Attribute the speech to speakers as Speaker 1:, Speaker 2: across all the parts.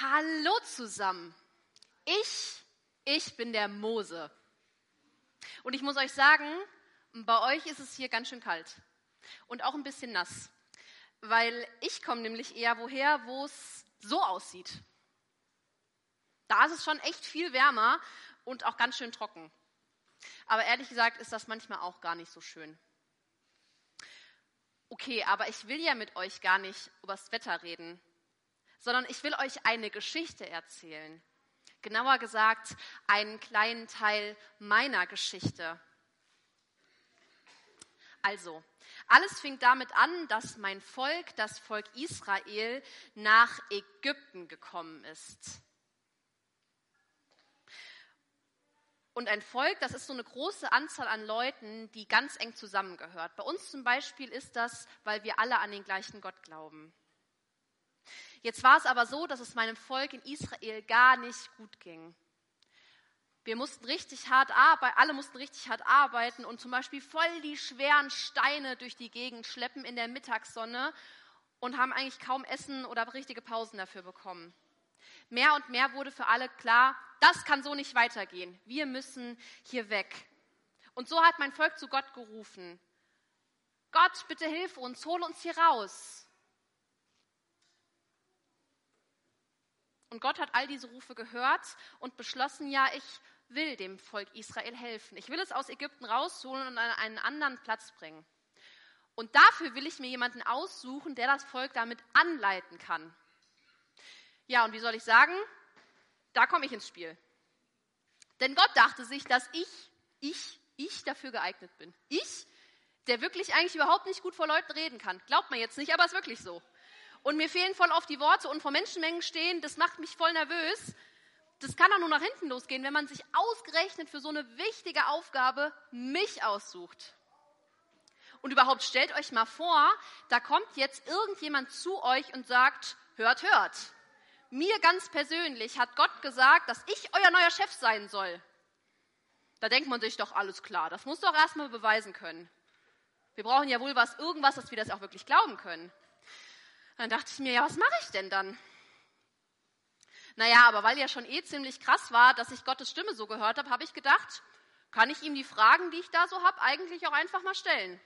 Speaker 1: Hallo zusammen. Ich, ich bin der Mose. Und ich muss euch sagen, bei euch ist es hier ganz schön kalt und auch ein bisschen nass, weil ich komme nämlich eher woher, wo es so aussieht. Da ist es schon echt viel wärmer und auch ganz schön trocken. Aber ehrlich gesagt ist das manchmal auch gar nicht so schön. Okay, aber ich will ja mit euch gar nicht übers Wetter reden, sondern ich will euch eine Geschichte erzählen. Genauer gesagt, einen kleinen Teil meiner Geschichte. Also, alles fing damit an, dass mein Volk, das Volk Israel, nach Ägypten gekommen ist. Und ein Volk, das ist so eine große Anzahl an Leuten, die ganz eng zusammengehört. Bei uns zum Beispiel ist das, weil wir alle an den gleichen Gott glauben. Jetzt war es aber so, dass es meinem Volk in Israel gar nicht gut ging. Wir mussten richtig hart arbeiten, alle mussten richtig hart arbeiten und zum Beispiel voll die schweren Steine durch die Gegend schleppen in der Mittagssonne und haben eigentlich kaum Essen oder richtige Pausen dafür bekommen. Mehr und mehr wurde für alle klar, das kann so nicht weitergehen. Wir müssen hier weg. Und so hat mein Volk zu Gott gerufen. Gott, bitte hilf uns, hol uns hier raus. Und Gott hat all diese Rufe gehört und beschlossen, ja, ich will dem Volk Israel helfen. Ich will es aus Ägypten rausholen und an einen anderen Platz bringen. Und dafür will ich mir jemanden aussuchen, der das Volk damit anleiten kann. Ja, und wie soll ich sagen? Da komme ich ins Spiel. Denn Gott dachte sich, dass ich, ich, ich dafür geeignet bin. Ich, der wirklich eigentlich überhaupt nicht gut vor Leuten reden kann. Glaubt man jetzt nicht, aber es ist wirklich so. Und mir fehlen voll oft die Worte und vor Menschenmengen stehen, das macht mich voll nervös. Das kann doch nur nach hinten losgehen, wenn man sich ausgerechnet für so eine wichtige Aufgabe mich aussucht. Und überhaupt stellt euch mal vor, da kommt jetzt irgendjemand zu euch und sagt, hört, hört mir ganz persönlich hat Gott gesagt, dass ich euer neuer Chef sein soll. Da denkt man sich doch, alles klar, das muss doch erstmal beweisen können. Wir brauchen ja wohl was, irgendwas, dass wir das auch wirklich glauben können. Dann dachte ich mir, ja, was mache ich denn dann? Naja, aber weil ja schon eh ziemlich krass war, dass ich Gottes Stimme so gehört habe, habe ich gedacht, kann ich ihm die Fragen, die ich da so habe, eigentlich auch einfach mal stellen.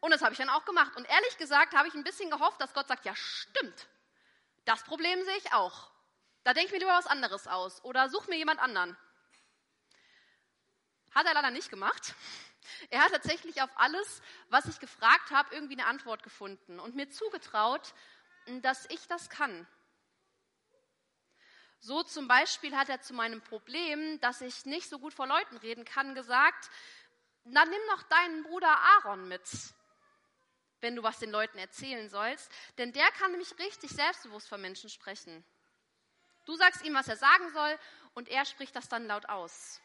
Speaker 1: Und das habe ich dann auch gemacht. Und ehrlich gesagt habe ich ein bisschen gehofft, dass Gott sagt, ja stimmt, das Problem sehe ich auch. Da denke ich mir lieber was anderes aus oder such mir jemand anderen. Hat er leider nicht gemacht. Er hat tatsächlich auf alles, was ich gefragt habe, irgendwie eine Antwort gefunden und mir zugetraut, dass ich das kann. So zum Beispiel hat er zu meinem Problem, dass ich nicht so gut vor Leuten reden kann, gesagt, na nimm noch deinen Bruder Aaron mit wenn du was den Leuten erzählen sollst, denn der kann nämlich richtig selbstbewusst vor Menschen sprechen. Du sagst ihm, was er sagen soll, und er spricht das dann laut aus.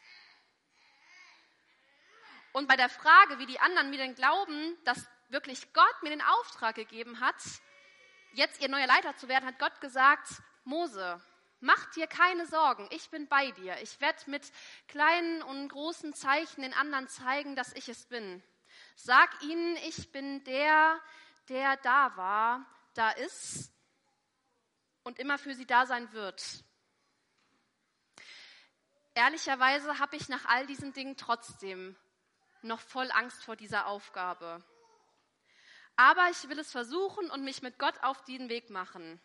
Speaker 1: Und bei der Frage, wie die anderen mir denn glauben, dass wirklich Gott mir den Auftrag gegeben hat, jetzt ihr neuer Leiter zu werden, hat Gott gesagt, Mose, mach dir keine Sorgen, ich bin bei dir. Ich werde mit kleinen und großen Zeichen den anderen zeigen, dass ich es bin. Sag ihnen, ich bin der, der da war, da ist und immer für sie da sein wird. Ehrlicherweise habe ich nach all diesen Dingen trotzdem noch voll Angst vor dieser Aufgabe. Aber ich will es versuchen und mich mit Gott auf den Weg machen.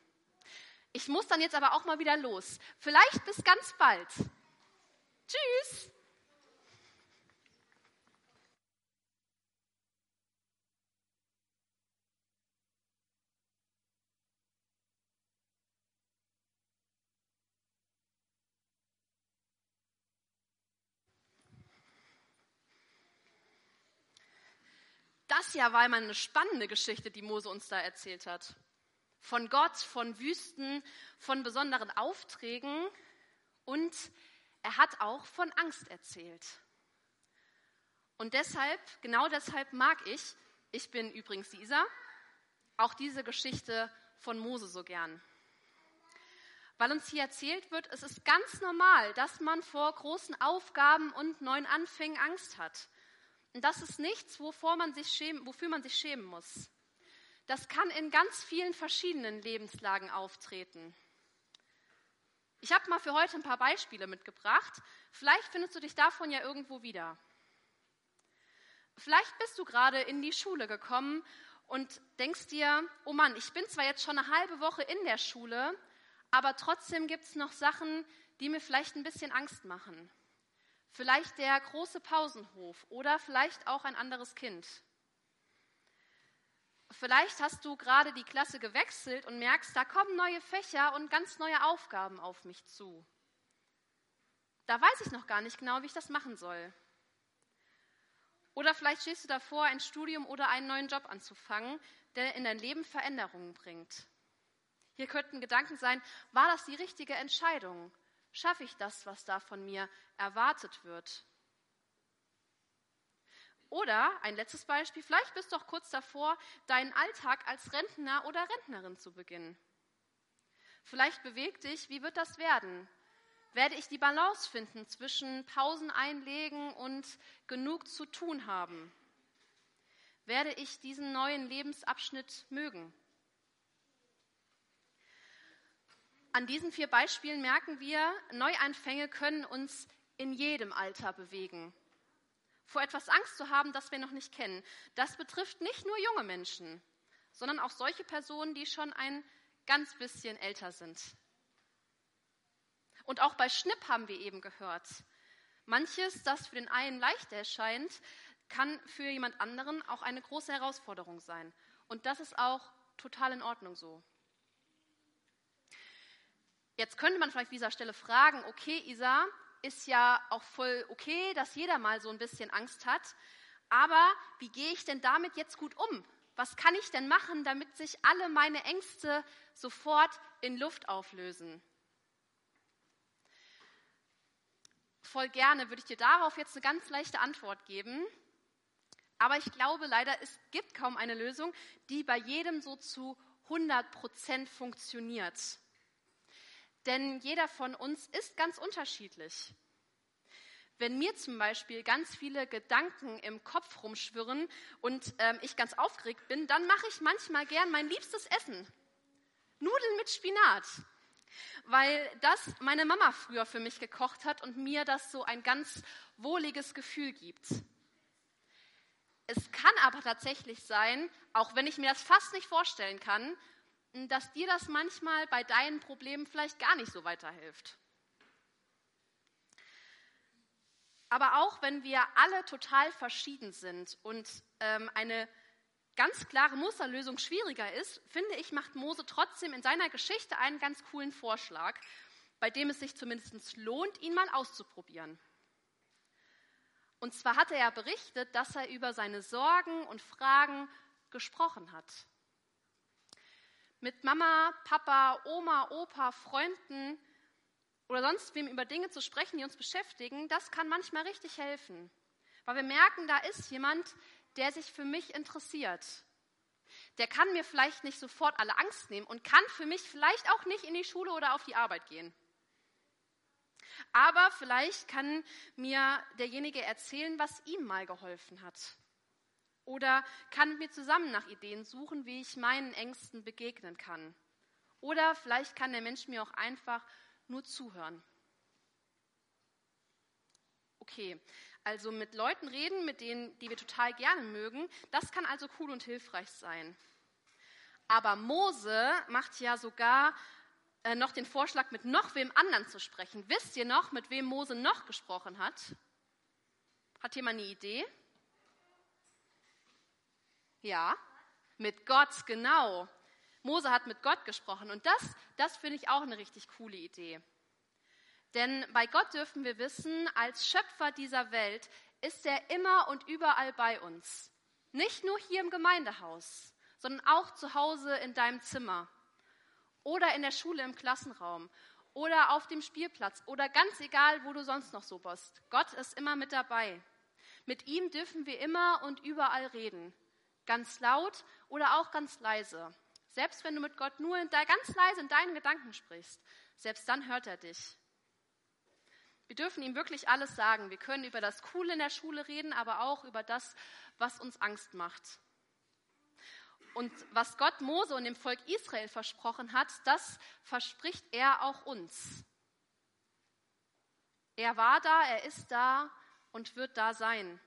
Speaker 1: Ich muss dann jetzt aber auch mal wieder los. Vielleicht bis ganz bald. Tschüss. Das ja war immer eine spannende Geschichte, die Mose uns da erzählt hat. Von Gott, von Wüsten, von besonderen Aufträgen und er hat auch von Angst erzählt. Und deshalb, genau deshalb mag ich, ich bin übrigens Isa, auch diese Geschichte von Mose so gern. Weil uns hier erzählt wird, es ist ganz normal, dass man vor großen Aufgaben und neuen Anfängen Angst hat. Und das ist nichts, wovor man sich schämen, wofür man sich schämen muss. Das kann in ganz vielen verschiedenen Lebenslagen auftreten. Ich habe mal für heute ein paar Beispiele mitgebracht. Vielleicht findest du dich davon ja irgendwo wieder. Vielleicht bist du gerade in die Schule gekommen und denkst dir, oh Mann, ich bin zwar jetzt schon eine halbe Woche in der Schule, aber trotzdem gibt es noch Sachen, die mir vielleicht ein bisschen Angst machen. Vielleicht der große Pausenhof oder vielleicht auch ein anderes Kind. Vielleicht hast du gerade die Klasse gewechselt und merkst, da kommen neue Fächer und ganz neue Aufgaben auf mich zu. Da weiß ich noch gar nicht genau, wie ich das machen soll. Oder vielleicht stehst du davor, ein Studium oder einen neuen Job anzufangen, der in dein Leben Veränderungen bringt. Hier könnten Gedanken sein, war das die richtige Entscheidung? Schaffe ich das, was da von mir erwartet wird? Oder ein letztes Beispiel, vielleicht bist du auch kurz davor, deinen Alltag als Rentner oder Rentnerin zu beginnen. Vielleicht bewegt dich, wie wird das werden? Werde ich die Balance finden zwischen Pausen einlegen und genug zu tun haben? Werde ich diesen neuen Lebensabschnitt mögen? An diesen vier Beispielen merken wir, Neuanfänge können uns in jedem Alter bewegen vor etwas Angst zu haben, das wir noch nicht kennen. Das betrifft nicht nur junge Menschen, sondern auch solche Personen, die schon ein ganz bisschen älter sind. Und auch bei Schnipp haben wir eben gehört. Manches, das für den einen leicht erscheint, kann für jemand anderen auch eine große Herausforderung sein. Und das ist auch total in Ordnung so. Jetzt könnte man vielleicht an dieser Stelle fragen, okay, Isa, ist ja auch voll okay, dass jeder mal so ein bisschen Angst hat. Aber wie gehe ich denn damit jetzt gut um? Was kann ich denn machen, damit sich alle meine Ängste sofort in Luft auflösen? Voll gerne würde ich dir darauf jetzt eine ganz leichte Antwort geben. Aber ich glaube leider, es gibt kaum eine Lösung, die bei jedem so zu 100 Prozent funktioniert. Denn jeder von uns ist ganz unterschiedlich. Wenn mir zum Beispiel ganz viele Gedanken im Kopf rumschwirren und ähm, ich ganz aufgeregt bin, dann mache ich manchmal gern mein liebstes Essen. Nudeln mit Spinat. Weil das meine Mama früher für mich gekocht hat und mir das so ein ganz wohliges Gefühl gibt. Es kann aber tatsächlich sein, auch wenn ich mir das fast nicht vorstellen kann, dass dir das manchmal bei deinen Problemen vielleicht gar nicht so weiterhilft. Aber auch wenn wir alle total verschieden sind und ähm, eine ganz klare Musterlösung schwieriger ist, finde ich, macht Mose trotzdem in seiner Geschichte einen ganz coolen Vorschlag, bei dem es sich zumindest lohnt, ihn mal auszuprobieren. Und zwar hatte er berichtet, dass er über seine Sorgen und Fragen gesprochen hat mit Mama, Papa, Oma, Opa, Freunden oder sonst wem über Dinge zu sprechen, die uns beschäftigen, das kann manchmal richtig helfen. Weil wir merken, da ist jemand, der sich für mich interessiert. Der kann mir vielleicht nicht sofort alle Angst nehmen und kann für mich vielleicht auch nicht in die Schule oder auf die Arbeit gehen. Aber vielleicht kann mir derjenige erzählen, was ihm mal geholfen hat. Oder kann mit mir zusammen nach Ideen suchen, wie ich meinen Ängsten begegnen kann. Oder vielleicht kann der Mensch mir auch einfach nur zuhören. Okay, also mit Leuten reden, mit denen, die wir total gerne mögen, das kann also cool und hilfreich sein. Aber Mose macht ja sogar äh, noch den Vorschlag, mit noch wem anderen zu sprechen. Wisst ihr noch, mit wem Mose noch gesprochen hat? Hat jemand eine Idee? Ja, mit Gott, genau. Mose hat mit Gott gesprochen und das, das finde ich auch eine richtig coole Idee. Denn bei Gott dürfen wir wissen, als Schöpfer dieser Welt ist er immer und überall bei uns. Nicht nur hier im Gemeindehaus, sondern auch zu Hause in deinem Zimmer oder in der Schule im Klassenraum oder auf dem Spielplatz oder ganz egal, wo du sonst noch so bist. Gott ist immer mit dabei. Mit ihm dürfen wir immer und überall reden. Ganz laut oder auch ganz leise. Selbst wenn du mit Gott nur ganz leise in deinen Gedanken sprichst, selbst dann hört er dich. Wir dürfen ihm wirklich alles sagen. Wir können über das Coole in der Schule reden, aber auch über das, was uns Angst macht. Und was Gott Mose und dem Volk Israel versprochen hat, das verspricht er auch uns. Er war da, er ist da und wird da sein.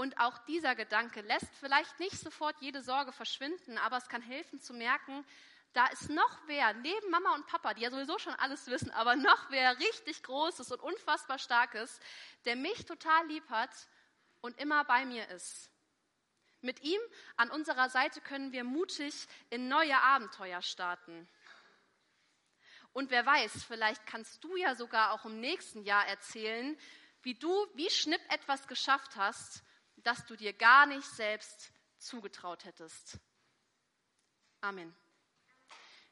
Speaker 1: Und auch dieser Gedanke lässt vielleicht nicht sofort jede Sorge verschwinden, aber es kann helfen zu merken, da ist noch wer, neben Mama und Papa, die ja sowieso schon alles wissen, aber noch wer richtig Großes und unfassbar Starkes, der mich total lieb hat und immer bei mir ist. Mit ihm an unserer Seite können wir mutig in neue Abenteuer starten. Und wer weiß, vielleicht kannst du ja sogar auch im nächsten Jahr erzählen, wie du wie Schnipp etwas geschafft hast, das du dir gar nicht selbst zugetraut hättest. Amen.